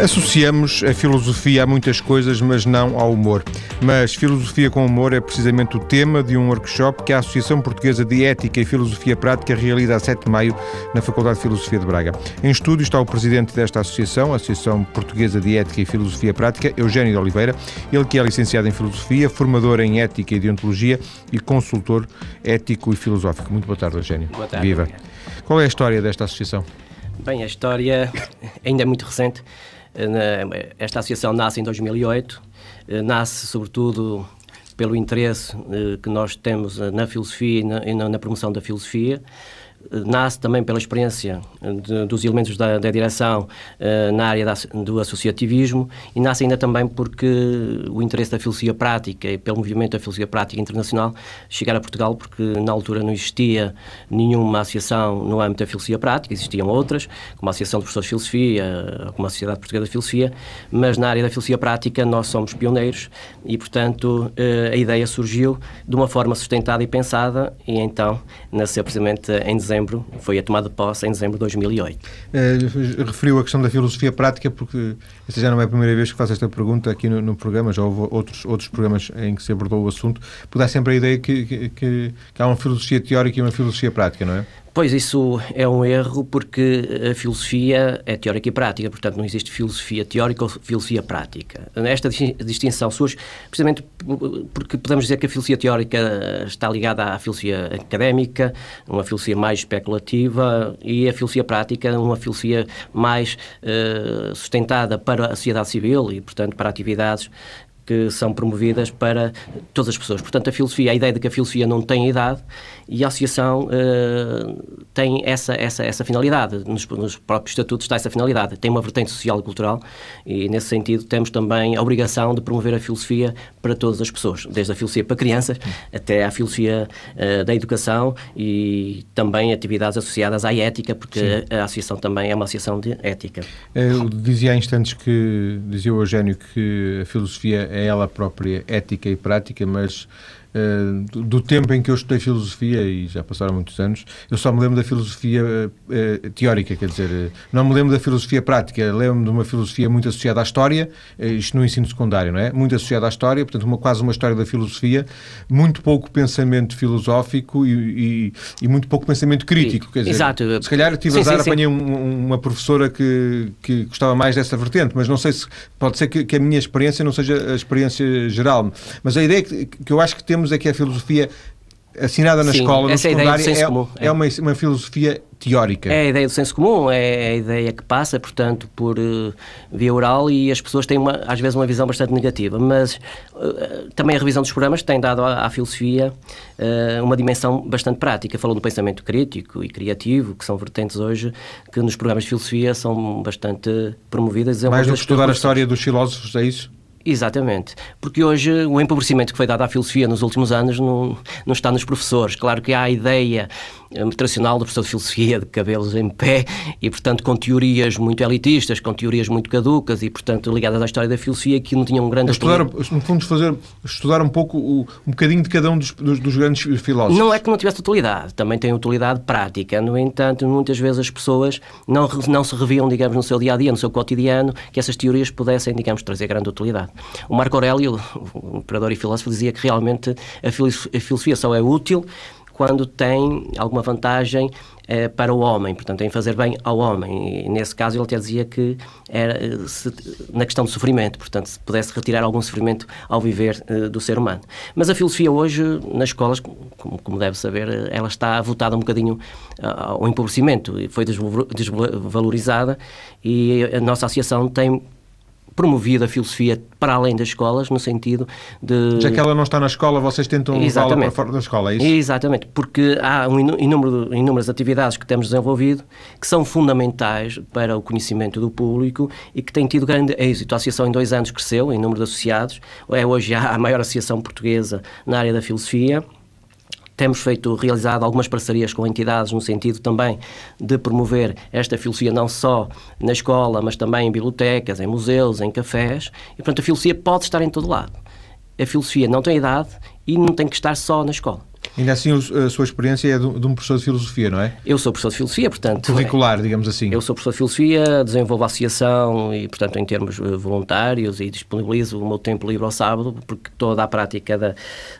Associamos a filosofia a muitas coisas, mas não ao humor. Mas filosofia com humor é precisamente o tema de um workshop que a Associação Portuguesa de Ética e Filosofia Prática realiza a 7 de maio na Faculdade de Filosofia de Braga. Em estúdio está o presidente desta associação, a Associação Portuguesa de Ética e Filosofia Prática, Eugênio de Oliveira, ele que é licenciado em Filosofia, formador em Ética e Deontologia e consultor ético e filosófico. Muito boa tarde, Eugênio. Boa tarde. Viva. Qual é a história desta associação? Bem, a história ainda é muito recente. Esta associação nasce em 2008, nasce sobretudo pelo interesse eh, que nós temos na filosofia e na promoção da filosofia nasce também pela experiência de, dos elementos da, da direção uh, na área da, do associativismo e nasce ainda também porque o interesse da filosofia prática e pelo movimento da filosofia prática internacional chegar a Portugal, porque na altura não existia nenhuma associação no âmbito da filosofia prática, existiam outras, como a Associação de Professores de Filosofia, como a Sociedade Portuguesa de Filosofia, mas na área da filosofia prática nós somos pioneiros e, portanto, uh, a ideia surgiu de uma forma sustentada e pensada e então nasceu precisamente em dezembro, foi a tomada de posse em dezembro de 2008. É, referiu a questão da filosofia prática, porque esta já não é a primeira vez que faço esta pergunta aqui no, no programa, já houve outros, outros programas em que se abordou o assunto, porque dá sempre a ideia que, que, que, que há uma filosofia teórica e uma filosofia prática, não é? Pois isso é um erro porque a filosofia é teórica e prática, portanto não existe filosofia teórica ou filosofia prática. Esta distinção surge precisamente porque podemos dizer que a filosofia teórica está ligada à filosofia académica, uma filosofia mais especulativa, e a filosofia prática, uma filosofia mais uh, sustentada para a sociedade civil e, portanto, para atividades que são promovidas para todas as pessoas. Portanto, a filosofia, a ideia de que a filosofia não tem idade e a associação uh, tem essa, essa, essa finalidade, nos, nos, próprios estatutos está essa finalidade, tem uma vertente social e cultural e, nesse sentido, temos também a obrigação de promover a filosofia para todas as pessoas, desde a filosofia para crianças até a filosofia uh, da educação e também atividades associadas à ética, porque Sim. a associação também é uma associação de ética. Eu dizia há instantes que, dizia o Eugênio, que a filosofia é ela própria ética e prática, mas Uh, do tempo em que eu estudei filosofia, e já passaram muitos anos, eu só me lembro da filosofia uh, teórica, quer dizer, não me lembro da filosofia prática, lembro-me de uma filosofia muito associada à história, isto no ensino secundário, não é? Muito associada à história, portanto, uma, quase uma história da filosofia, muito pouco pensamento filosófico e, e, e muito pouco pensamento crítico, quer dizer, Exato. se calhar tive sim, azar, sim, apanhei um, uma professora que, que gostava mais dessa vertente, mas não sei se, pode ser que, que a minha experiência não seja a experiência geral, mas a ideia que, que eu acho que temos é que a filosofia assinada na Sim, escola, no secundário, é, é, é, uma, uma filosofia teórica. É a ideia do senso comum, é a ideia que passa, portanto, por uh, via oral e as pessoas têm, uma, às vezes, uma visão bastante negativa. Mas uh, também a revisão dos programas tem dado à, à filosofia uh, uma dimensão bastante prática. Falou do pensamento crítico e criativo, que são vertentes hoje que nos programas de filosofia são bastante promovidas. Mais do que estudar a história dos filósofos, é isso? Exatamente, porque hoje o empobrecimento que foi dado à filosofia nos últimos anos não, não está nos professores. Claro que há a ideia tradicional do professor de filosofia de cabelos em pé e, portanto, com teorias muito elitistas, com teorias muito caducas e, portanto, ligadas à história da filosofia que não tinham um grande... Estudar, no fundo, fazer, estudar um pouco, o, um bocadinho de cada um dos, dos, dos, grandes filósofos. Não é que não tivesse utilidade, também tem utilidade prática. No entanto, muitas vezes as pessoas não, não se reviam, digamos, no seu dia-a-dia, -dia, no seu cotidiano, que essas teorias pudessem, digamos, trazer grande utilidade. O Marco Aurélio, o imperador e filósofo, dizia que realmente a filosofia só é útil quando tem alguma vantagem eh, para o homem, portanto, em fazer bem ao homem. E, nesse caso, ele até dizia que era se, na questão do sofrimento, portanto, se pudesse retirar algum sofrimento ao viver eh, do ser humano. Mas a filosofia hoje, nas escolas, como, como deve saber, ela está votada um bocadinho ao empobrecimento e foi desvalorizada e a nossa associação tem promovido a filosofia para além das escolas, no sentido de... Já que ela não está na escola, vocês tentam levá-la para fora da escola, é isso? Exatamente, porque há um inúmero, inúmeras atividades que temos desenvolvido que são fundamentais para o conhecimento do público e que têm tido grande êxito. A associação em dois anos cresceu em número de associados, é hoje a maior associação portuguesa na área da filosofia, temos feito, realizado algumas parcerias com entidades no sentido também de promover esta filosofia não só na escola, mas também em bibliotecas, em museus, em cafés. E, portanto, a filosofia pode estar em todo lado. A filosofia não tem idade e não tem que estar só na escola. Ainda assim, a sua experiência é de um professor de filosofia, não é? Eu sou professor de filosofia, portanto... Curricular, é, digamos assim. Eu sou professor de filosofia, desenvolvo a associação e, portanto, em termos eh, voluntários e disponibilizo o meu tempo livre ao sábado, porque toda a prática da,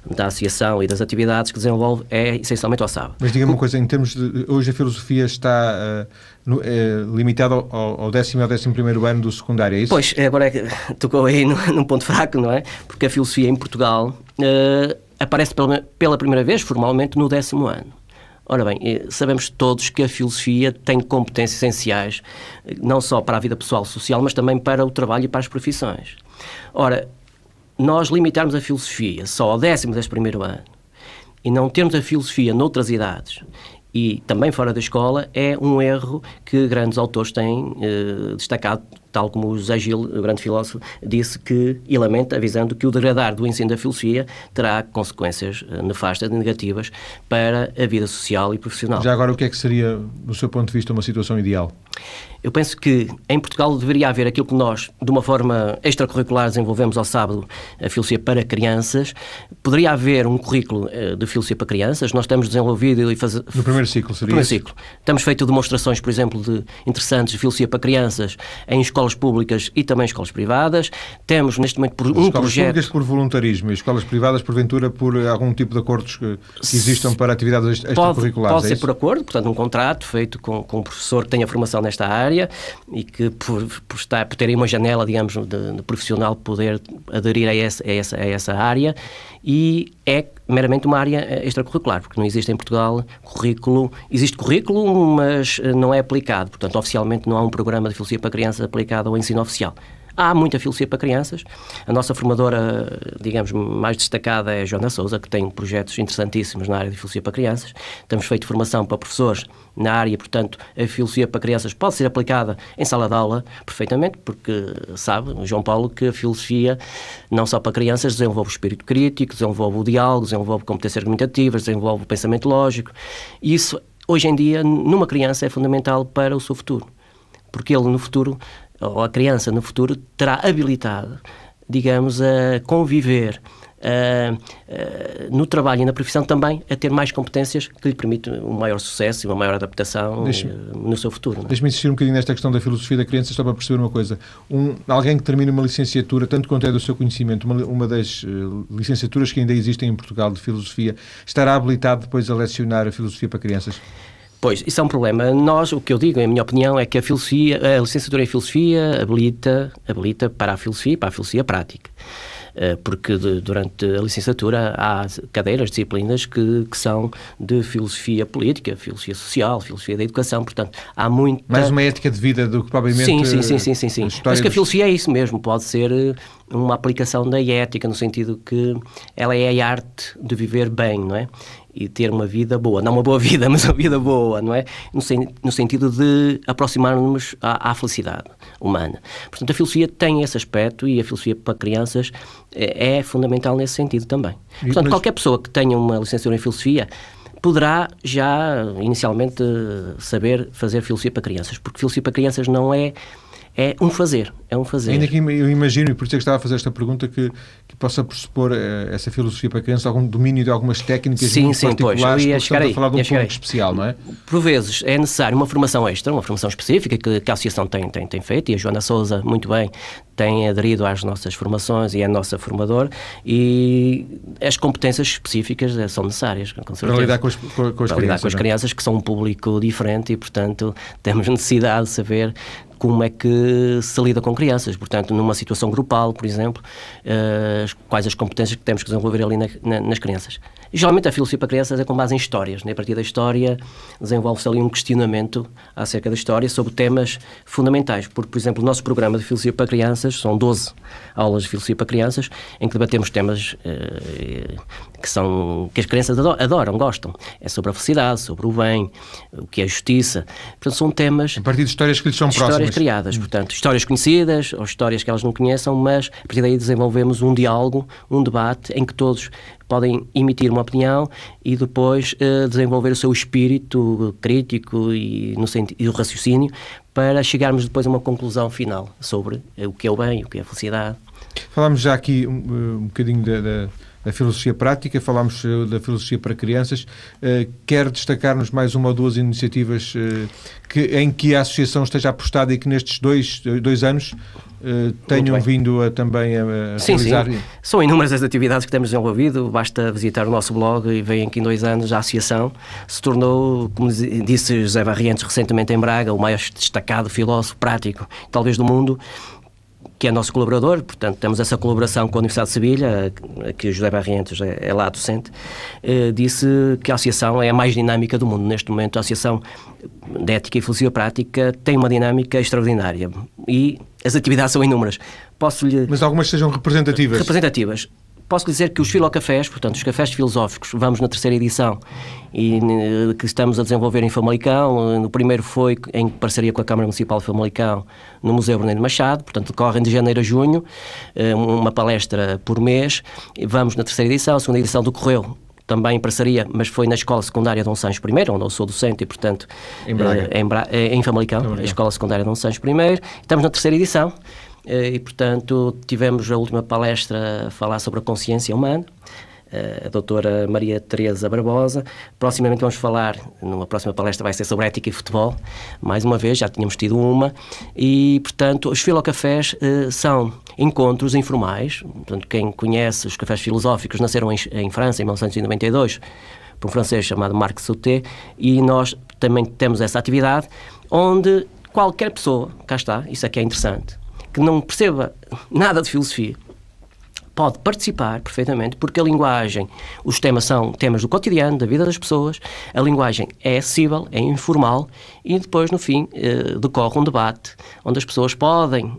da associação e das atividades que desenvolvo é essencialmente ao sábado. Mas diga-me uma coisa, em termos de... Hoje a filosofia está... Uh, no, é, limitado ao, ao décimo e ao décimo primeiro ano do secundário, é isso? Pois, agora é que tocou aí num ponto fraco, não é? Porque a filosofia em Portugal aparece pela, pela primeira vez, formalmente, no décimo ano. Ora bem, sabemos todos que a filosofia tem competências essenciais, não só para a vida pessoal social, mas também para o trabalho e para as profissões. Ora, nós limitarmos a filosofia só ao décimo, décimo primeiro ano e não termos a filosofia noutras idades e também fora da escola é um erro que grandes autores têm eh, destacado, tal como o José Gil, o grande filósofo, disse que, e lamenta, avisando que o degradar do ensino da filosofia terá consequências eh, nefastas e negativas para a vida social e profissional. Já agora, o que é que seria, do seu ponto de vista, uma situação ideal? Eu penso que em Portugal deveria haver aquilo que nós, de uma forma extracurricular, desenvolvemos ao sábado, a filosofia para crianças. Poderia haver um currículo eh, de filosofia para crianças. Nós temos desenvolvido e fazer. No primeiro ciclo, seria? No primeiro ciclo. Temos feito demonstrações, por exemplo, de interessantes de filosofia para crianças em escolas públicas e também escolas privadas. Temos neste momento por um escolas projeto. Escolas públicas por voluntarismo e escolas privadas, porventura, por algum tipo de acordos que, que existam para atividades extracurriculares. Pode, pode é ser por acordo, portanto, um contrato feito com, com um professor que tenha formação nesta área e que por, por, estar, por terem uma janela, digamos, de, de, profissional poder aderir a essa, a, essa, a essa área. E é meramente uma área eh, extracurricular, porque não existe em Portugal currículo, existe currículo, mas eh, não é aplicado, portanto, oficialmente não há um programa de filosofia para crianças aplicado ao ensino oficial. Há muita filosofia para crianças. A nossa formadora, digamos, mais destacada é a Joana Souza, que tem projetos interessantíssimos na área de filosofia para crianças. Temos feito formação para professores na área, portanto, a filosofia para crianças pode ser aplicada em sala de aula perfeitamente, porque sabe, João Paulo, que a filosofia, não só para crianças, desenvolve o espírito crítico, desenvolve o diálogo, desenvolve competências argumentativas, desenvolve o pensamento lógico. E isso, hoje em dia, numa criança é fundamental para o seu futuro. Porque ele, no futuro, ou a criança no futuro terá habilitado, digamos, a conviver no trabalho e na profissão também a ter mais competências que lhe permitem um maior sucesso e uma maior adaptação no seu futuro. É? Deixe-me insistir um bocadinho nesta questão da filosofia da criança, só para perceber uma coisa. Um, alguém que termina uma licenciatura, tanto quanto é do seu conhecimento, uma, uma das uh, licenciaturas que ainda existem em Portugal de filosofia, estará habilitado depois a lecionar a filosofia para crianças? Pois, isso é um problema. Nós, o que eu digo, em minha opinião, é que a filosofia, a licenciatura em filosofia habilita, habilita para a filosofia, para a filosofia prática. Eh, porque de, durante a licenciatura há cadeiras, disciplinas que, que, são de filosofia política, filosofia social, filosofia da educação, portanto, há muita... Mais uma ética de vida do que provavelmente... Sim, sim, sim, sim, sim, sim. Mas que a filosofia é isso mesmo, pode ser eh, uma aplicação da ética, no sentido que ela é a arte de viver bem, não é? E ter uma vida boa. Não uma boa vida, mas uma vida boa, não é? No, sen no sentido de aproximar-nos à, à, felicidade humana. Portanto, a filosofia tem esse aspecto e a filosofia para crianças é, é fundamental nesse sentido também. Portanto, mas... qualquer pessoa que tenha uma licenciatura em filosofia poderá já inicialmente saber fazer filosofia para crianças, porque filosofia para crianças não é é um fazer, é um fazer. Ainda que eu imagino, e por isso é que estava a fazer esta pergunta, que, que possa pressupor eh, essa filosofia para crianças algum domínio de algumas técnicas sim, sim, particulares, pois, porque estamos a falar de um público especial, não é? Por vezes é necessário uma formação extra, uma formação específica que, que a Associação tem, tem, tem feito, e a Joana Souza, muito bem, tem aderido às nossas formações e é nossa formador, e as competências específicas eh, são necessárias, com certeza. Para lidar com as, com, com as para crianças. lidar com as é? crianças, que são um público diferente e, portanto, temos necessidade de saber como é que se lida com crianças. Portanto, numa situação grupal, por exemplo, uh, quais as competências que temos que desenvolver ali na, na, nas crianças. Geralmente a filosofia para crianças é com base em histórias. Né? A partir da história desenvolve-se ali um questionamento acerca da história sobre temas fundamentais. Porque, por exemplo, o nosso programa de filosofia para crianças são 12 aulas de filosofia para crianças em que debatemos temas uh, que são que as crianças adoram, gostam. É sobre a felicidade, sobre o bem, o que é justiça. Portanto, são temas... A partir de histórias que lhes são próximas. Histórias criadas, hum. portanto, histórias conhecidas ou histórias que elas não conheçam, mas a partir daí desenvolvemos um diálogo, um debate em que todos podem emitir uma opinião e depois uh, desenvolver o seu espírito crítico e, no sentido, e o raciocínio para chegarmos depois a uma conclusão final sobre o que é o bem, o que é a felicidade. Falámos já aqui um, um bocadinho da, da da filosofia prática, falámos da filosofia para crianças. Quer destacar-nos mais uma ou duas iniciativas que, em que a Associação esteja apostada e que nestes dois, dois anos uh, tenham vindo a, também a, a sim, realizar? Sim. São inúmeras as atividades que temos desenvolvido, basta visitar o nosso blog e veem que em dois anos a Associação se tornou, como disse José Barrientos recentemente em Braga, o mais destacado filósofo prático, talvez do mundo, que é nosso colaborador, portanto, temos essa colaboração com a Universidade de Sevilha, que o José Barrientos é, é lá docente, eh, disse que a associação é a mais dinâmica do mundo. Neste momento, a Associação de Ética e Filosofia Prática tem uma dinâmica extraordinária e as atividades são inúmeras. Posso-lhe... Mas algumas sejam representativas? Representativas posso dizer que os filocafés, portanto, os cafés filosóficos, vamos na terceira edição e eh, que estamos a desenvolver em Famalicão. O primeiro foi em parceria com a Câmara Municipal de Famalicão, no Museu Bernardo Machado, portanto, decorrem de janeiro a junho, eh, uma palestra por mês. Vamos na terceira edição, a segunda edição decorreu também em parceria, mas foi na Escola Secundária Dom Sancho I, onde eu sou docente e, portanto, em, Braga. Eh, em, Bra em Famalicão, Famalicão, a Escola Secundária Dom Sancho I. Estamos na terceira edição. Eh, e, portanto, tivemos a última palestra a falar sobre a consciência humana, eh, a doutora Maria Teresa Barbosa. Proximamente vamos falar, numa próxima palestra vai ser sobre ética e futebol, mais uma vez, já tínhamos tido uma, e, portanto, os filocafés uh, são encontros informais, portanto, quem conhece os cafés filosóficos nasceram em, em França em 1992, por um francês chamado Marc Sauté, e nós também temos essa atividade, onde qualquer pessoa, cá está, isso aqui é interessante, que não perceba nada de filosofia pode participar perfeitamente, porque a linguagem, os temas são temas do cotidiano, da vida das pessoas, a linguagem é acessível, é informal e depois, no fim, eh, decorre um debate onde as pessoas podem,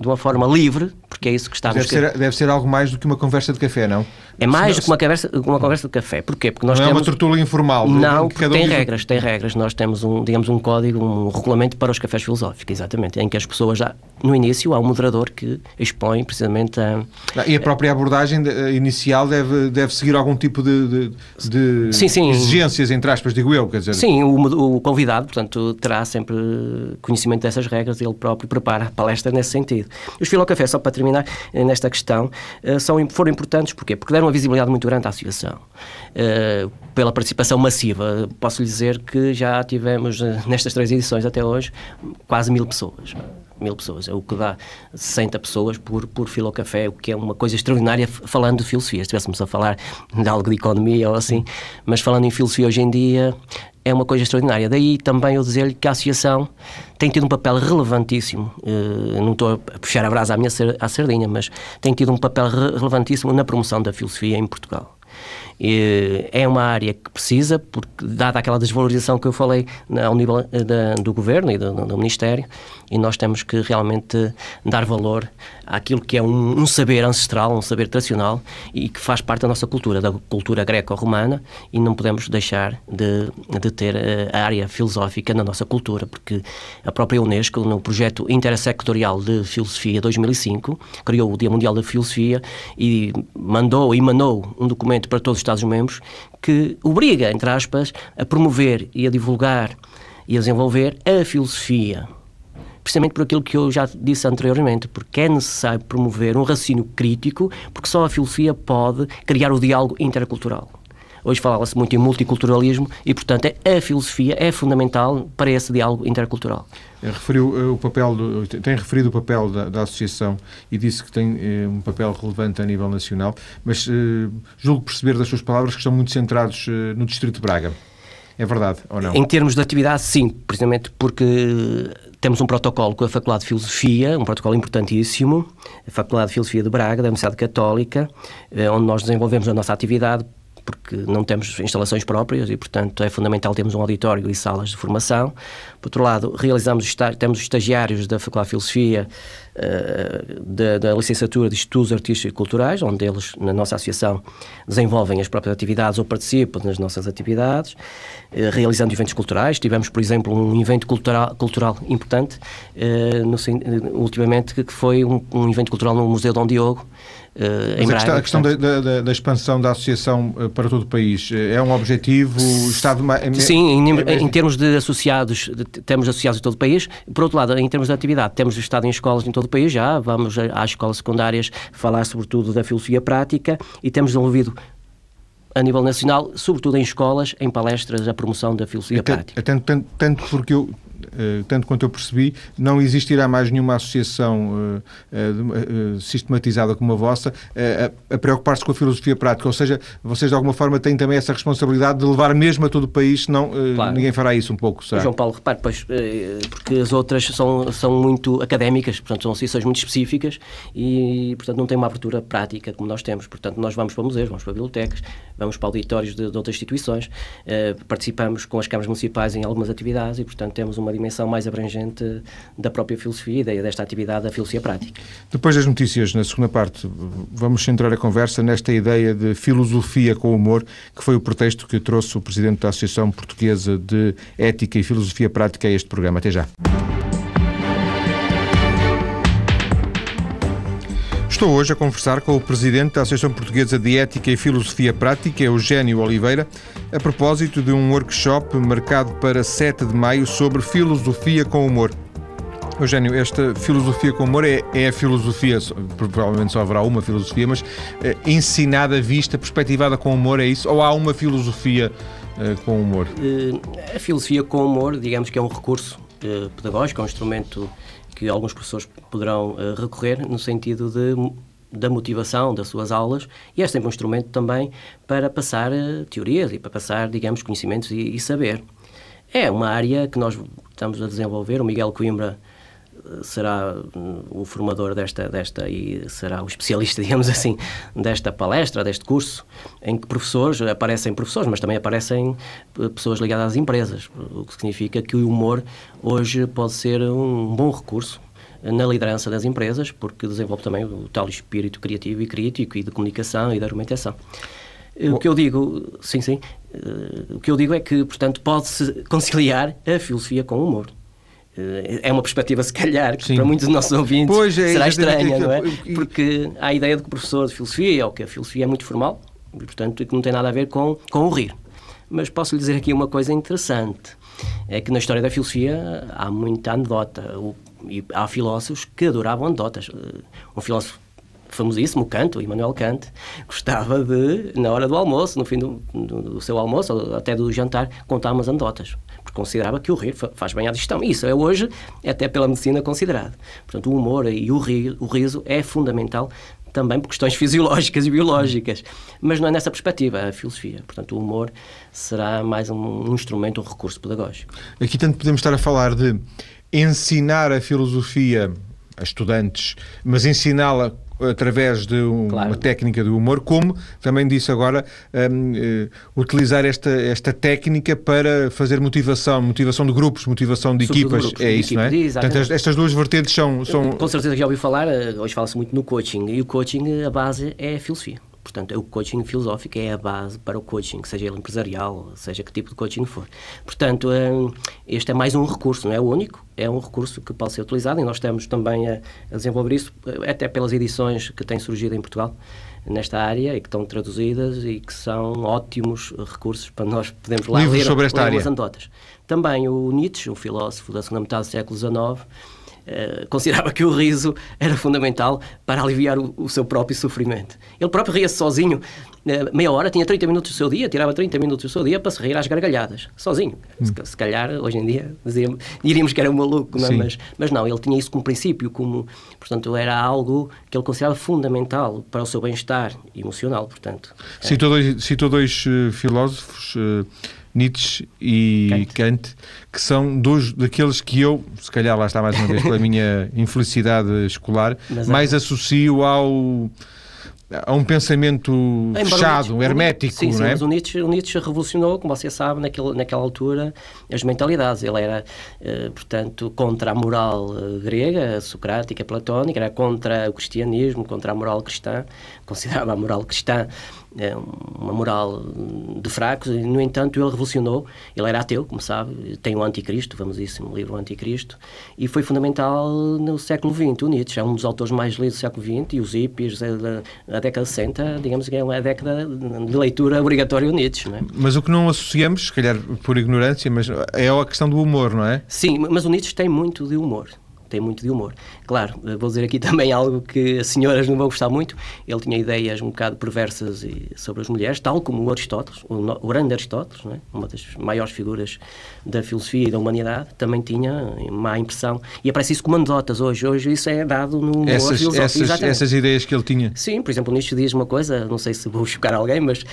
de uma forma livre, porque é isso que estamos... Deve ser, deve ser algo mais do que uma conversa de café, não? É mais do que uma conversa, uma conversa de café. Porquê? Porque nós não temos... é uma tortura informal. Não, porque tem regras, tem regras. Nós temos um, digamos, um código, um regulamento para os cafés filosóficos, exatamente, em que as pessoas já, no início, há um moderador que expõe precisamente a... Ah, e a própria abordagem inicial deve, deve seguir algum tipo de, de, de sim, sim. exigências, entre aspas, digo eu, quer dizer... Sim, o, o convidado, portanto, terá sempre conhecimento dessas regras, ele próprio prepara a palestra nesse sentido. Os filocafés, só para terminar, nesta questão, eh, são, foram importantes, porquê? Porque deram uma visibilidade muito grande à associação. Uh, pela participação massiva, posso lhe dizer que já tivemos, uh, nestas três edições até hoje, quase mil pessoas mil pessoas, é o que dá 60 pessoas por, por filocafé, o que é uma coisa extraordinária falando de filosofia. Se estivéssemos a falar de algo de economia ou assim, mas falando em filosofia hoje em dia, é uma coisa extraordinária. Daí também eu dizer-lhe que a associação tem tido um papel relevantíssimo, uh, não estou a puxar a brasa à minha à sardinha, mas tem tido um papel relevantíssimo na promoção da filosofia em Portugal. E é uma área que precisa, porque dada aquela desvalorização que eu falei ao nível eh, da, do governo e do, do, Ministério, e nós temos que realmente dar valor àquilo que é um, um, saber ancestral, um saber tradicional e que faz parte da nossa cultura, da cultura greco-romana, e não podemos deixar de, de ter eh, a área filosófica na nossa cultura, porque a própria Unesco, no projeto intersectorial de filosofia 2005, criou o Dia Mundial da Filosofia e mandou, emanou um documento para todos os Estados-membros que obriga, entre aspas, a promover e a divulgar e a desenvolver a filosofia. Precisamente por aquilo que eu já disse anteriormente, porque é necessário promover um raciocínio crítico, porque só a filosofia pode criar o diálogo intercultural. Hoje fala-se muito em multiculturalismo e, portanto, a filosofia é fundamental para esse diálogo intercultural. Eh, referiu eh, o papel do, tem referido o papel da, da, associação e disse que tem eh, um papel relevante a nível nacional, mas eh, julgo perceber das suas palavras que estão muito centrados eh, no Distrito de Braga. É verdade ou não? Em termos de atividade, sim, precisamente porque temos um protocolo com a Faculdade de Filosofia, um protocolo importantíssimo, a Faculdade de Filosofia de Braga, da Universidade Católica, onde nós desenvolvemos a nossa atividade porque não temos instalações próprias e, portanto, é fundamental termos um auditório e salas de formação. Por outro lado, realizamos, temos estagiários da Faculdade de Filosofia, uh, da, da, licenciatura de Estudos Artísticos e Culturais, onde eles, na nossa associação, desenvolvem as próprias atividades ou participam nas nossas atividades, uh, realizando eventos culturais. Tivemos, por exemplo, um evento cultural, cultural importante, uh, no, ultimamente, que foi um, um evento cultural no Museu Dom Diogo, Uh, Mas a questão, a questão da, da- da expansão da associação eh, para todo o país eh, é um objetivo? Ma- é- Sim, em, é- em termos de associados, de- temos associados em todo o país. Por outro lado, em termos de atividade, temos estado em escolas em todo o país já, vamos às escolas secundárias falar sobretudo da filosofia prática e temos desenvolvido a nível nacional, sobretudo em escolas, em palestras, a promoção da filosofia Até- prática. tanto, tanto, tanto porque eu tanto quanto eu percebi, não existirá mais nenhuma associação eh, eh, eh, sistematizada como a vossa eh, a, a preocupar-se com a filosofia prática. Ou seja, vocês de alguma forma têm também essa responsabilidade de levar mesmo a todo o país, senão eh, Claro. ninguém fará isso um pouco, será? João Paulo, repare, pois, eh, porque as outras são, são muito académicas, portanto, são associações muito específicas e, portanto, não têm uma abertura prática como nós temos. Portanto, nós vamos para museus, vamos para bibliotecas, vamos para auditórios de, de outras instituições, eh, participamos com as câmaras municipais em algumas atividades e, portanto, temos uma dimensão mais abrangente da própria filosofia e desta atividade da filosofia prática. Depois das notícias, na segunda parte, vamos centrar a conversa nesta ideia de filosofia com humor, que foi o pretexto que trouxe o Presidente da Associação Portuguesa de Ética e Filosofia Prática a este programa. Até já. Estou hoje a conversar com o Presidente da Associação Portuguesa de Ética e Filosofia Prática, Eugénio Oliveira, a propósito de um workshop marcado para 7 de maio sobre filosofia com humor. Eugénio, esta filosofia com humor é, é a filosofia, provavelmente só haverá uma filosofia, mas eh, ensinada, vista, perspectivada com humor, é isso? Ou há uma filosofia eh, com humor? Eh, A filosofia com humor, digamos que é um recurso pedagógico, é um instrumento que alguns professores poderão eh, recorrer no sentido de, da motivação das suas aulas e é sempre um instrumento também para passar eh, teorias e para passar, digamos, conhecimentos e, e saber. É uma área que nós estamos a desenvolver, o Miguel Coimbra será o formador desta, desta e será o especialista, digamos assim, desta palestra, deste curso, em que professores, aparecem professores, mas também aparecem eh, pessoas ligadas às empresas, o que significa que o humor hoje pode ser um bom recurso na liderança das empresas, porque desenvolve também o tal espírito criativo e crítico e de comunicação e de argumentação. O que eu digo, sim, sim, eh, o que eu digo é que, portanto, pode-se conciliar a filosofia com o humor. Eh, É uma perspectiva, se calhar, que Sim. para muitos dos nossos ouvintes Pois, é será estranha, não é? aquilo- e- Porque há a ideia de que o professor de filosofia, ou que a filosofia é muito formal, e, portanto, que não tem nada a ver com, com o rir. Mas posso lhe dizer aqui uma coisa interessante. É que na história da filosofia há muita anedota. O- E há filósofos que adoravam anedotas. Eh, Um filósofo famosíssimo, Kant, o Immanuel Kant, gostava de, na hora do almoço, no fim do, do- do seu almoço, ou até do jantar, contar umas anedotas. Porque considerava que o rir fa- faz bem à digestão. Isso é hoje, até pela medicina, considerado. Portanto, o humor e o, o riso é fundamental também por questões fisiológicas e biológicas. Mas não é nessa perspectiva a filosofia. Portanto, o humor será mais um, um instrumento, um recurso pedagógico. Aqui tanto podemos estar a falar de ensinar a filosofia a estudantes, mas ensiná-la através de um- Claro. uma técnica do humor, como também disse agora, hum, eh, utilizar esta, esta técnica para fazer motivação, motivação de grupos, motivação de Sobretudo equipas, grupos, é de isso, não é? equipas, Portanto, estas duas vertentes são... são... Com certeza que já ouviu falar, eh, hoje fala-se muito no coaching, e o coaching, a base é a filosofia. Portanto, o coaching filosófico é a base para o coaching, seja ele empresarial, seja que tipo de coaching for. Portanto, eh, este é mais um recurso, não é o único, é um recurso que pode ser utilizado e nós estamos também a, a desenvolver isso, eh, até pelas edições que têm surgido em Portugal nesta área e que estão traduzidas e que são ótimos recursos para nós podermos lá Livros ler, sobre esta ler área. anedotas. Também o Nietzsche, o filósofo da segunda metade do século XIX, eh, considerava que o riso era fundamental para aliviar o, o seu próprio sofrimento. Ele próprio ria-se sozinho, eh, meia hora, tinha 30 minutos do seu dia, tirava 30 minutos do seu dia para se rir às gargalhadas, sozinho. Se, se calhar, hoje em dia, diríamos que era um maluco, não é? Mas, mas não, ele tinha isso como princípio, como, portanto, era algo que ele considerava fundamental para o seu bem-estar emocional, portanto. Citou dois, citou dois eh, filósofos, Nietzsche e Kant. que são dois daqueles que eu, se calhar lá está mais uma vez pela minha infelicidade escolar, Mas é- mais associo ao a um pensamento o fechado, Nietzsche- hermético, sim, sim, não é? mas o Nietzsche, o Nietzsche revolucionou, como você sabe, naquele, naquela altura, as mentalidades. Ele era, eh, portanto, contra a moral eh, grega, socrática, platónica, era contra o cristianismo, contra a moral cristã, considerava a moral cristã é uma moral de fracos, e, no entanto ele revolucionou, ele era ateu, como sabe, tem o Anticristo, vamos isso no livro Anticristo, e foi fundamental no século XX, o Nietzsche, é um dos autores mais lidos do século XX, e os hippies da, da década de 60, digamos que é uma década de leitura obrigatória o Nietzsche. Não é? Mas o que não associamos, se calhar por ignorância, mas é a questão do humor, não é? Sim, mas o Nietzsche tem muito de humor tem muito de humor. Claro, vou dizer aqui também algo que as senhoras não vão gostar muito. Ele tinha ideias um bocado perversas sobre as mulheres, tal como o Aristóteles, o grande Aristóteles, é? uma das maiores figuras da filosofia e da humanidade, também tinha má impressão. E aparece isso como anedotas hoje. Hoje isso é dado no humor essas, filosófico. Essas, essas, ideias que ele tinha. Sim, por exemplo, Nietzsche diz uma coisa, não sei se vou chocar alguém, mas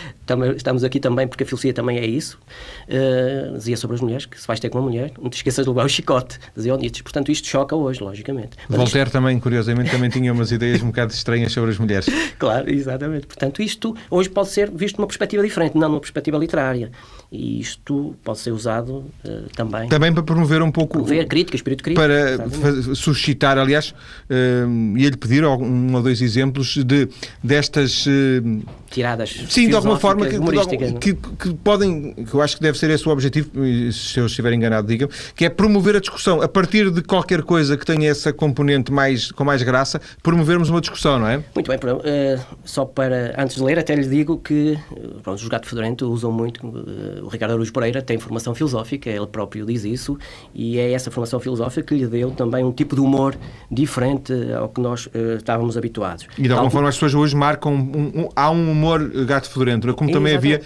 estamos aqui também porque a filosofia também é isso. Uh, dizia sobre as mulheres que se vais ter com uma mulher, não te esqueças de levar o chicote, dizia o Nietzsche. Portanto, isto choca hoje, logicamente. Mas Voltaire isto... também, curiosamente, também tinha umas ideias um bocado estranhas sobre as mulheres. Claro, exatamente. Portanto, isto hoje pode ser visto de uma perspectiva diferente, não numa perspectiva literária. E isto pode ser usado uh, também. Também para promover um pouco. Promover a crítica, espírito crítico. Para suscitar, aliás, uh, ia-lhe pedir um ou dois exemplos de, destas. Uh, Tiradas. Sim, de alguma forma que, que, que, podem. que eu acho que deve ser esse o objetivo, se eu estiver enganado, digam, que é promover a discussão a partir de qualquer coisa que tenha essa componente mais, com mais graça, promovermos uma discussão, não é? Muito bem, uh, só para. antes de ler, até lhe digo que pronto, os gato fedorento usam muito o Ricardo Araújo Pereira tem formação filosófica, ele próprio diz isso, e é essa formação filosófica que lhe deu também um tipo de humor diferente ao que nós uh, estávamos habituados. E de alguma Tal forma as pessoas hoje marcam. Um, um, há um humor gato fedorento, é? como também havia.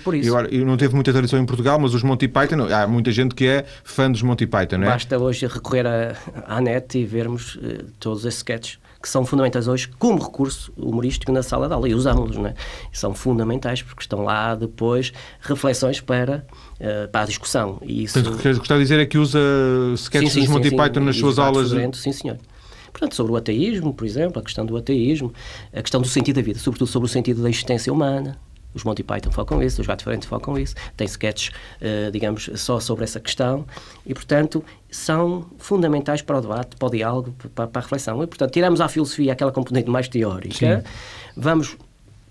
Eu não teve muita tradição em Portugal, mas os Monty Python, há muita gente que é fã dos Monty Python, não é? Basta hoje recorrer à, à net e vermos uh, todos esses sketches que são fundamentais hoje como recurso humorístico na sala de aula e usamos-los, não é? São fundamentais porque estão lá depois reflexões para, uh, para a discussão. E isso... Portanto, o que gostar de dizer é que usa sketches sim, sim, dos Monty sim, Python nas suas aulas? Sim, senhor. Portanto, sobre o ateísmo, por exemplo, a questão do ateísmo, a questão do sentido da vida, sobretudo sobre o sentido da existência humana, os Monty Python focam isso, os Gato focam isso, tem sketches, uh, digamos, só sobre essa questão e, portanto, são fundamentais para o debate, para o diálogo, para, para a reflexão. E, portanto, tiramos à filosofia aquela componente mais teórica, Sim. vamos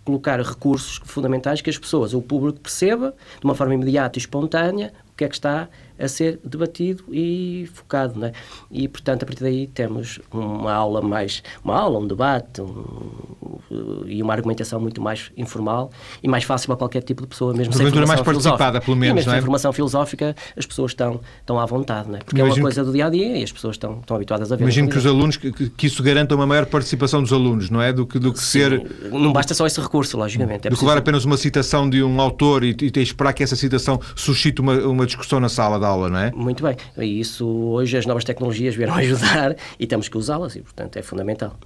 colocar recursos fundamentais que as pessoas, o público perceba de uma forma imediata e espontânea o que é que está a ser debatido e focado, não é? E, portanto, a partir daí temos uma aula mais, uma aula, um debate um, e uma argumentação muito mais informal e mais fácil para qualquer tipo de pessoa, mesmo sem formação mais participada, pelo menos, e mesmo não é? sem formação filosófica, as pessoas estão, estão à vontade, não é? Porque Imagino é uma coisa que... do dia-a-dia -dia, e as pessoas estão, estão habituadas a ver. Imagino que os alunos, que, que, isso garanta uma maior participação dos alunos, não é? Do que, do que Sim, ser... Não basta só esse recurso, logicamente. É do que levar apenas uma citação de um autor e, e esperar que essa citação suscite uma, uma discussão na sala da aula, não é? Muito bem. E isso, hoje, as novas tecnologias vieram ajudar e temos que usá-las e, portanto, é fundamental.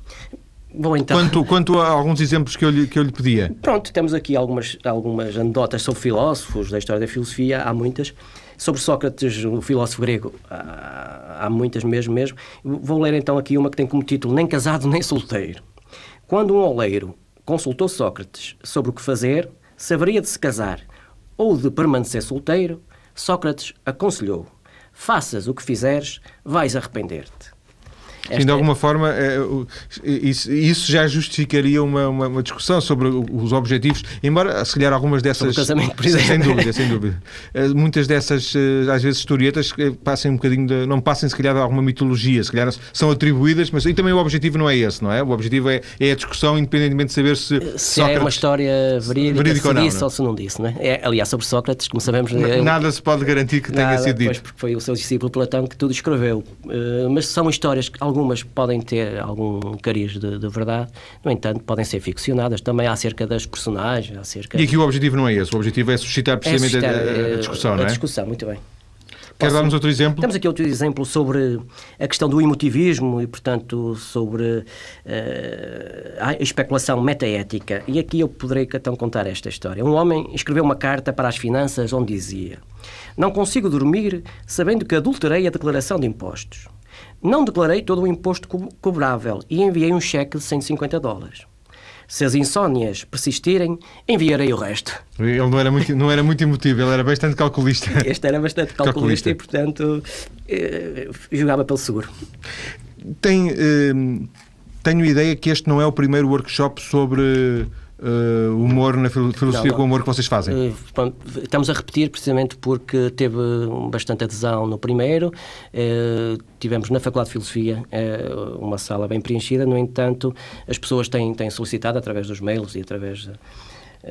Bom, então... quanto, quanto a alguns exemplos que eu, lhe, que eu lhe pedia. Pronto, temos aqui algumas, algumas anedotas sobre filósofos da história da filosofia, há muitas. Sobre Sócrates, o filósofo grego, há, há muitas mesmo, mesmo. Vou ler então aqui uma que tem como título Nem casado nem solteiro. Quando um oleiro consultou Sócrates sobre o que fazer, se haveria de se casar ou de permanecer solteiro, Sócrates aconselhou: faças o que fizeres, vais arrepender-te. Sim, de alguma forma, é, isso, já justificaria uma, uma, uma, discussão sobre os objetivos, embora, se calhar, algumas dessas. casamento, por exemplo. Sem dúvida, sem dúvida. Eh, muitas dessas, eh, às vezes, historietas passem um bocadinho de, não passem, se calhar, de alguma mitologia, se calhar são atribuídas, mas e também o objetivo não é esse, não é? O objetivo é, é a discussão, independentemente de saber se. Se Sócrates, é uma história verídica, verídica se ou não, disse não. ou se não disse, não é? é? Aliás, sobre Sócrates, como sabemos. É nada se pode garantir que nada, tenha sido dito. Pois, porque foi o seu discípulo Platão que tudo escreveu. Uh, mas são histórias que algumas podem ter algum cariz de, de, verdade, no entanto, podem ser ficcionadas também acerca das personagens. Acerca... E aqui o objetivo não é esse, o objetivo é suscitar precisamente é suscitar, a, a, eh, discussão, a, não é? A discussão, muito bem. Quer dar-nos outro exemplo? Temos aqui outro exemplo sobre a questão do emotivismo e, portanto, sobre uh, a especulação metaética. E aqui eu poderei então contar esta história. Um homem escreveu uma carta para as finanças onde dizia: Não consigo dormir sabendo que adulterei a declaração de impostos. Não declarei todo o imposto co cobrável e enviei um cheque de 150 dólares. Se as insónias persistirem, enviarei o resto. Ele não era muito, não era muito emotivo, ele era bastante calculista. Este era bastante calculista, calculista. e, portanto, eh, jogava pelo seguro. Tem, eh, tenho ideia que este não é o primeiro workshop sobre uh, humor na filosofia não, não. com o humor que vocês fazem? Uh, estamos a repetir precisamente porque teve bastante adesão no primeiro. Uh, tivemos na Faculdade de Filosofia uma sala bem preenchida, no entanto, as pessoas têm, têm solicitado através dos mails e através. De,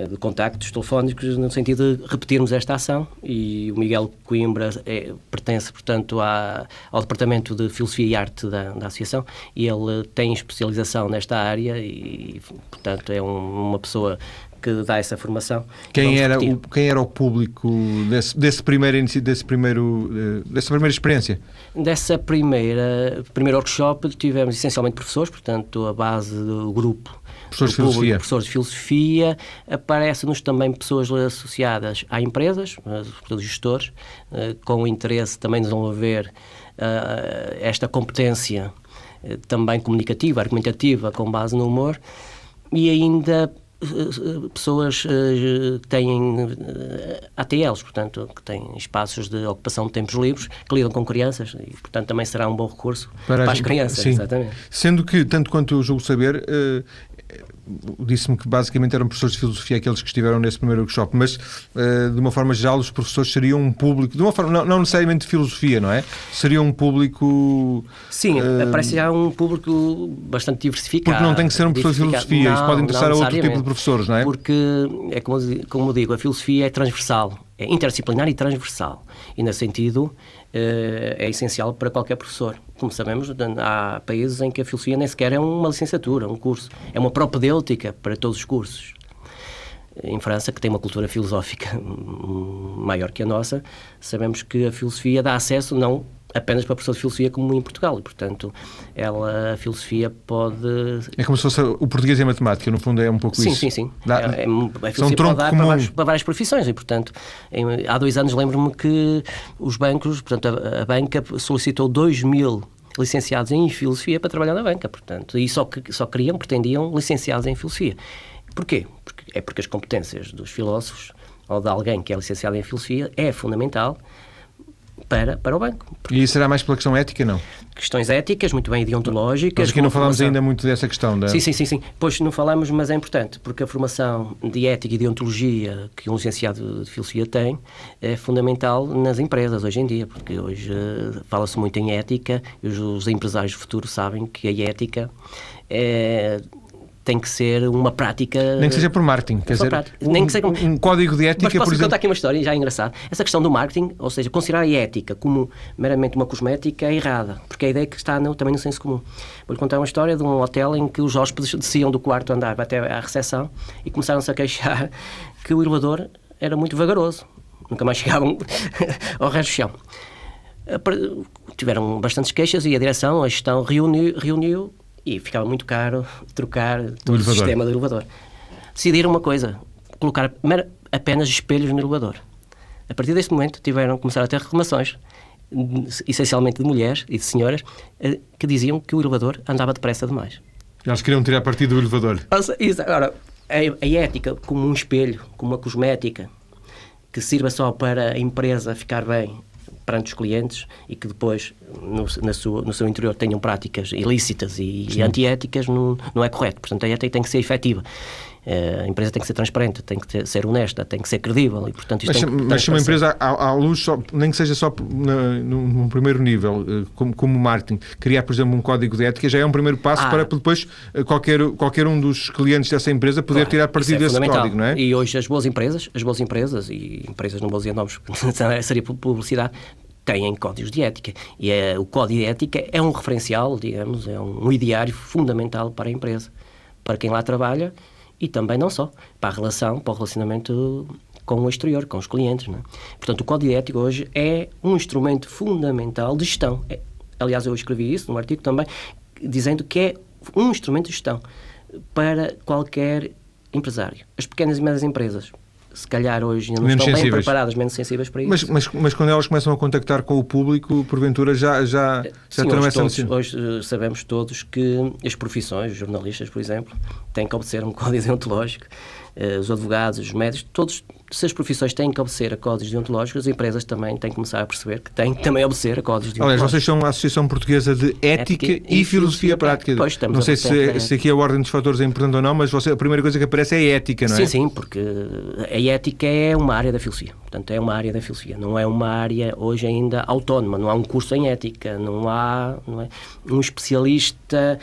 de contactos telefónicos no sentido de repetirmos esta ação e o Miguel Coimbra é, pertence, portanto, à, ao Departamento de Filosofia e Arte da, da Associação e ele tem especialização nesta área e, portanto, é um, uma pessoa que dá essa formação. Quem era, o, quem era o público desse, desse primeiro desse primeiro, eh, dessa primeira experiência? Dessa primeira primeiro workshop tivemos essencialmente professores, portanto a base do grupo Professores de filosofia. Professores de filosofia. Aparecem-nos também pessoas associadas a empresas, os gestores, eh, com interesse também de desenvolver eh, esta competência eh, também comunicativa, argumentativa, com base no humor. E ainda pessoas têm ATLs, portanto, que têm espaços de ocupação de tempos livres, que lidam com crianças e, portanto, também será um bom recurso para, para as crianças. Sim. Exatamente. Sendo que, tanto quanto eu julgo saber, disse-me que basicamente eram professores de filosofia aqueles que estiveram nesse primeiro workshop, mas uh, de uma forma geral os professores seriam um público, de uma forma, não, não necessariamente de filosofia, não é? Seriam um público... Sim, uh, parece já um público bastante diversificado. Porque não tem que ser um professor de filosofia, não, isso pode interessar a outro tipo de professores, não é? Porque, é como, como digo, a filosofia é transversal, é interdisciplinar e transversal, e nesse sentido eh, é essencial para qualquer professor. Como sabemos, há países em que a filosofia nem sequer é uma licenciatura, um curso. É uma propedêutica para todos os cursos. Em França, que tem uma cultura filosófica maior que a nossa, sabemos que a filosofia dá acesso não apenas para professor de filosofia como em Portugal e, portanto, ela, a filosofia pode... É como se fosse o português e a matemática, no fundo é um pouco sim, isso. Sim, sim, sim. É, é, a filosofia pode dar para várias, para várias, profissões e, portanto, em, há dois anos lembro-me que os bancos, portanto, a, a banca solicitou 2 mil licenciados em filosofia para trabalhar na banca, portanto, e só, só queriam, pretendiam licenciados em filosofia. Porquê? Porque, é porque as competências dos filósofos ou de alguém que é licenciado em filosofia é fundamental para, para o banco. E isso será mais pela questão ética, não? Questões éticas, muito bem ideontológicas. Mas aqui não falamos ainda muito dessa questão. Da... Sim, sim, sim, sim. Pois não falamos, mas é importante, porque a formação de ética e deontologia que um licenciado de filosofia tem é fundamental nas empresas hoje em dia, porque hoje uh, fala-se muito em ética e os, os empresários do futuro sabem que a ética é tem que ser uma prática. Nem que seja por marketing, quer dizer, um, Nem que seja... um, código de ética, Mas posso por exemplo. contar aqui uma história, já é engraçado. Essa questão do marketing, ou seja, considerar a ética como meramente uma cosmética é errada, porque a ideia é que está no, também no senso comum. Vou-lhe contar uma história de um hotel em que os hóspedes desciam do quarto andar até à recepção e começaram-se a queixar que o elevador era muito vagaroso. Nunca mais chegavam ao resto do chão. Tiveram bastantes queixas e a direção, a gestão, reuniu, reuniu e ficava muito caro trocar todo o, o sistema do elevador. Decidiram uma coisa, colocar apenas espelhos no elevador. A partir desse momento tiveram começar a ter reclamações, essencialmente de mulheres e de senhoras, eh, que diziam que o elevador andava depressa demais. Eles queriam tirar partido do elevador. Isso, agora, a, a ética como um espelho, como uma cosmética, que sirva só para a empresa ficar bem perante os clientes e que depois no, na sua, no seu interior tenham práticas ilícitas e, e antiéticas não, não é correto. Portanto, a ética tem que ser efetiva. Eh, a empresa tem que ser transparente, tem que ter, ser honesta, tem que ser credível e, portanto, isto mas, tem, mas se uma empresa à, à luz, só, nem que seja só num primeiro nível, eh, como, como marketing, criar, por exemplo, um código de ética, já é um primeiro passo ah. para depois eh, qualquer, qualquer um dos clientes dessa empresa poder claro, tirar partido é desse código, não é? E hoje as boas empresas, as boas empresas, e empresas não vou dizer nomes, seria publicidade, têm códigos de ética. E é, o código de ética é um referencial, digamos, é um, um ideário fundamental para a empresa, para quem lá trabalha e também não só, para a relação, para o relacionamento com o exterior, com os clientes. É? Portanto, o código de ética hoje é um instrumento fundamental de gestão. É, aliás, eu escrevi isso num artigo também, dizendo que é um instrumento de gestão para qualquer empresário. As pequenas e médias empresas, se calhar hoje ainda não menos estão sensíveis. bem preparadas, menos sensíveis para isso. Mas, mas, mas, quando elas começam a contactar com o público, porventura já, já, já Sim, hoje, todos, hoje eh, sabemos todos que as profissões, os jornalistas, por exemplo, têm que obedecer um código deontológico os advogados, os médicos, todos, se as profissões têm que obedecer a códigos deontológicos, as empresas também têm que começar a perceber que têm que também obedecer a códigos deontológicos. Aliás, vocês são a Associação Portuguesa de Ética, Ética e, e, Filosofia, Prática. Pois, estamos não sei se, se, aqui a ordem dos fatores é importante ou não, mas você, a primeira coisa que aparece é a ética, não é? Sim, sim, porque a ética é uma área da filosofia. Portanto, é uma área da filosofia. Não é uma área hoje ainda autónoma. Não há um curso em ética, não há não é, um especialista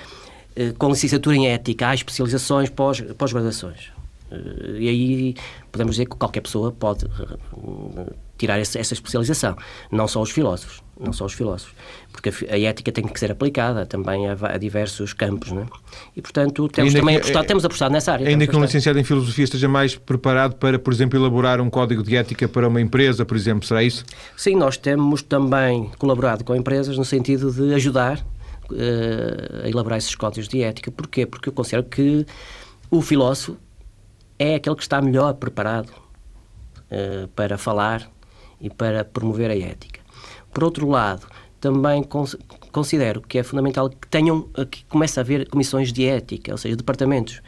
eh, com licenciatura em ética. Há especializações pós-graduações. Eh, e aí podemos dizer que qualquer pessoa pode eh, tirar essa, essa, especialização, não só os filósofos, não só os filósofos, porque a, a ética tem que ser aplicada também a, a diversos campos, não é? E portanto temos ainda também que, apostado, é, temos apostado nessa área. Ainda que um licenciado em filosofia esteja mais preparado para, por exemplo, elaborar um código de ética para uma empresa, por exemplo, será isso? Sim, nós temos também colaborado com empresas no sentido de ajudar uh, a elaborar esses códigos de ética. Porquê? Porque eu considero que o filósofo é aquele que está melhor preparado uh, para falar e para promover a ética. Por outro lado, também cons considero que é fundamental que tenham que comece a haver comissões de ética, ou seja, departamentos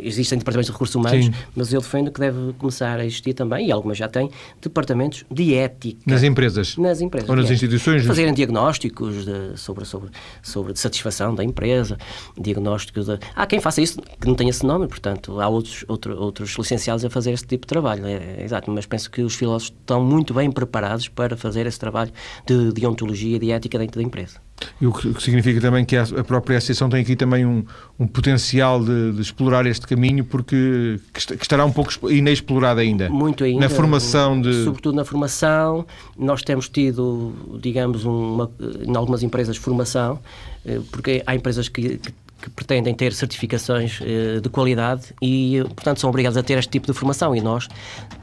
existem departamentos de recursos humanos, Sim. mas eu defendo que deve começar a existir também, e algumas já têm, departamentos de ética. Nas empresas? Nas empresas. Ou nas instituições? Fazerem diagnósticos de, sobre, sobre, sobre satisfação da empresa, diagnósticos de... Há quem faça isso que não tenha esse nome, portanto, há outros, outro, outros licenciados a fazer esse tipo de trabalho. É, é, exato, mas penso que os filósofos estão muito bem preparados para fazer esse trabalho de deontologia e de ética dentro da empresa. E o que significa também que a própria associação tem aqui também um, um potencial de, de, explorar este caminho, porque que estará um pouco inexplorado ainda. Muito ainda. Na formação de. Sobretudo na formação. Nós temos tido, digamos, uma, em algumas empresas, formação, eh, porque há empresas que, que pretendem ter certificações uh, de qualidade e, portanto, são obrigados a ter este tipo de formação. E nós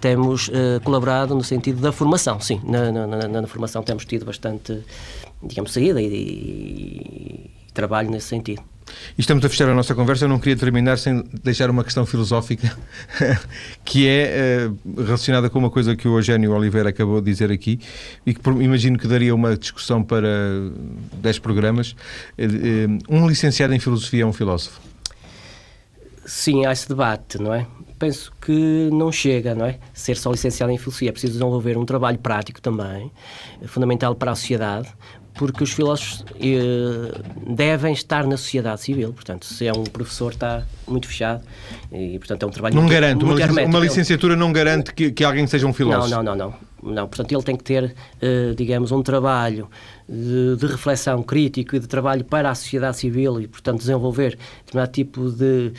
temos uh, colaborado no sentido da formação, sim. Na, na, na, na formação temos tido bastante digamos, saída e, e, e trabalho nesse sentido. E estamos a fechar a nossa conversa. Eu não queria terminar sem deixar uma questão filosófica que é uh, relacionada com uma coisa que o Eugênio Oliveira acabou de dizer aqui e que imagino que daria uma discussão para 10 programas. Uh, um licenciado em filosofia é um filósofo? Sim, há esse debate, não é? Penso que não chega, não é? Ser só licenciado em filosofia. É preciso desenvolver um trabalho prático também, fundamental para a sociedade, porque os filósofos eh, devem estar na sociedade civil. Portanto, se é um professor, está muito fechado e, portanto, é um trabalho não muito, garante, muito uma, uma licenciatura não garante que, que alguém seja um filósofo. Não, não, não, não. não. Portanto, ele tem que ter, eh, digamos, um trabalho de, de, reflexão crítico e de trabalho para a sociedade civil e, portanto, desenvolver determinado tipo de,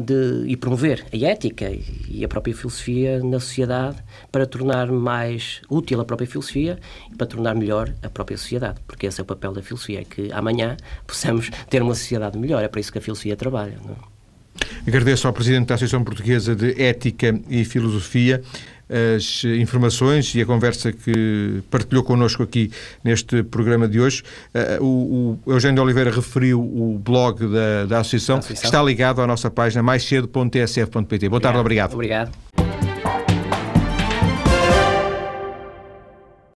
de, e promover a ética e a própria filosofia na sociedade para tornar mais útil a própria filosofia e para tornar melhor a própria sociedade, porque esse é o papel da filosofia, é que amanhã possamos ter uma sociedade melhor, é para isso que a filosofia trabalha. Não? É? Agradeço ao Presidente da Associação Portuguesa de Ética e Filosofia as informações e a conversa que partilhou connosco aqui neste programa de hoje. Uh, o, o Eugênio Oliveira referiu o blog da, da Associação, que está ligado à nossa página maiscedo.tsf.pt. Boa tarde, obrigado. Obrigado.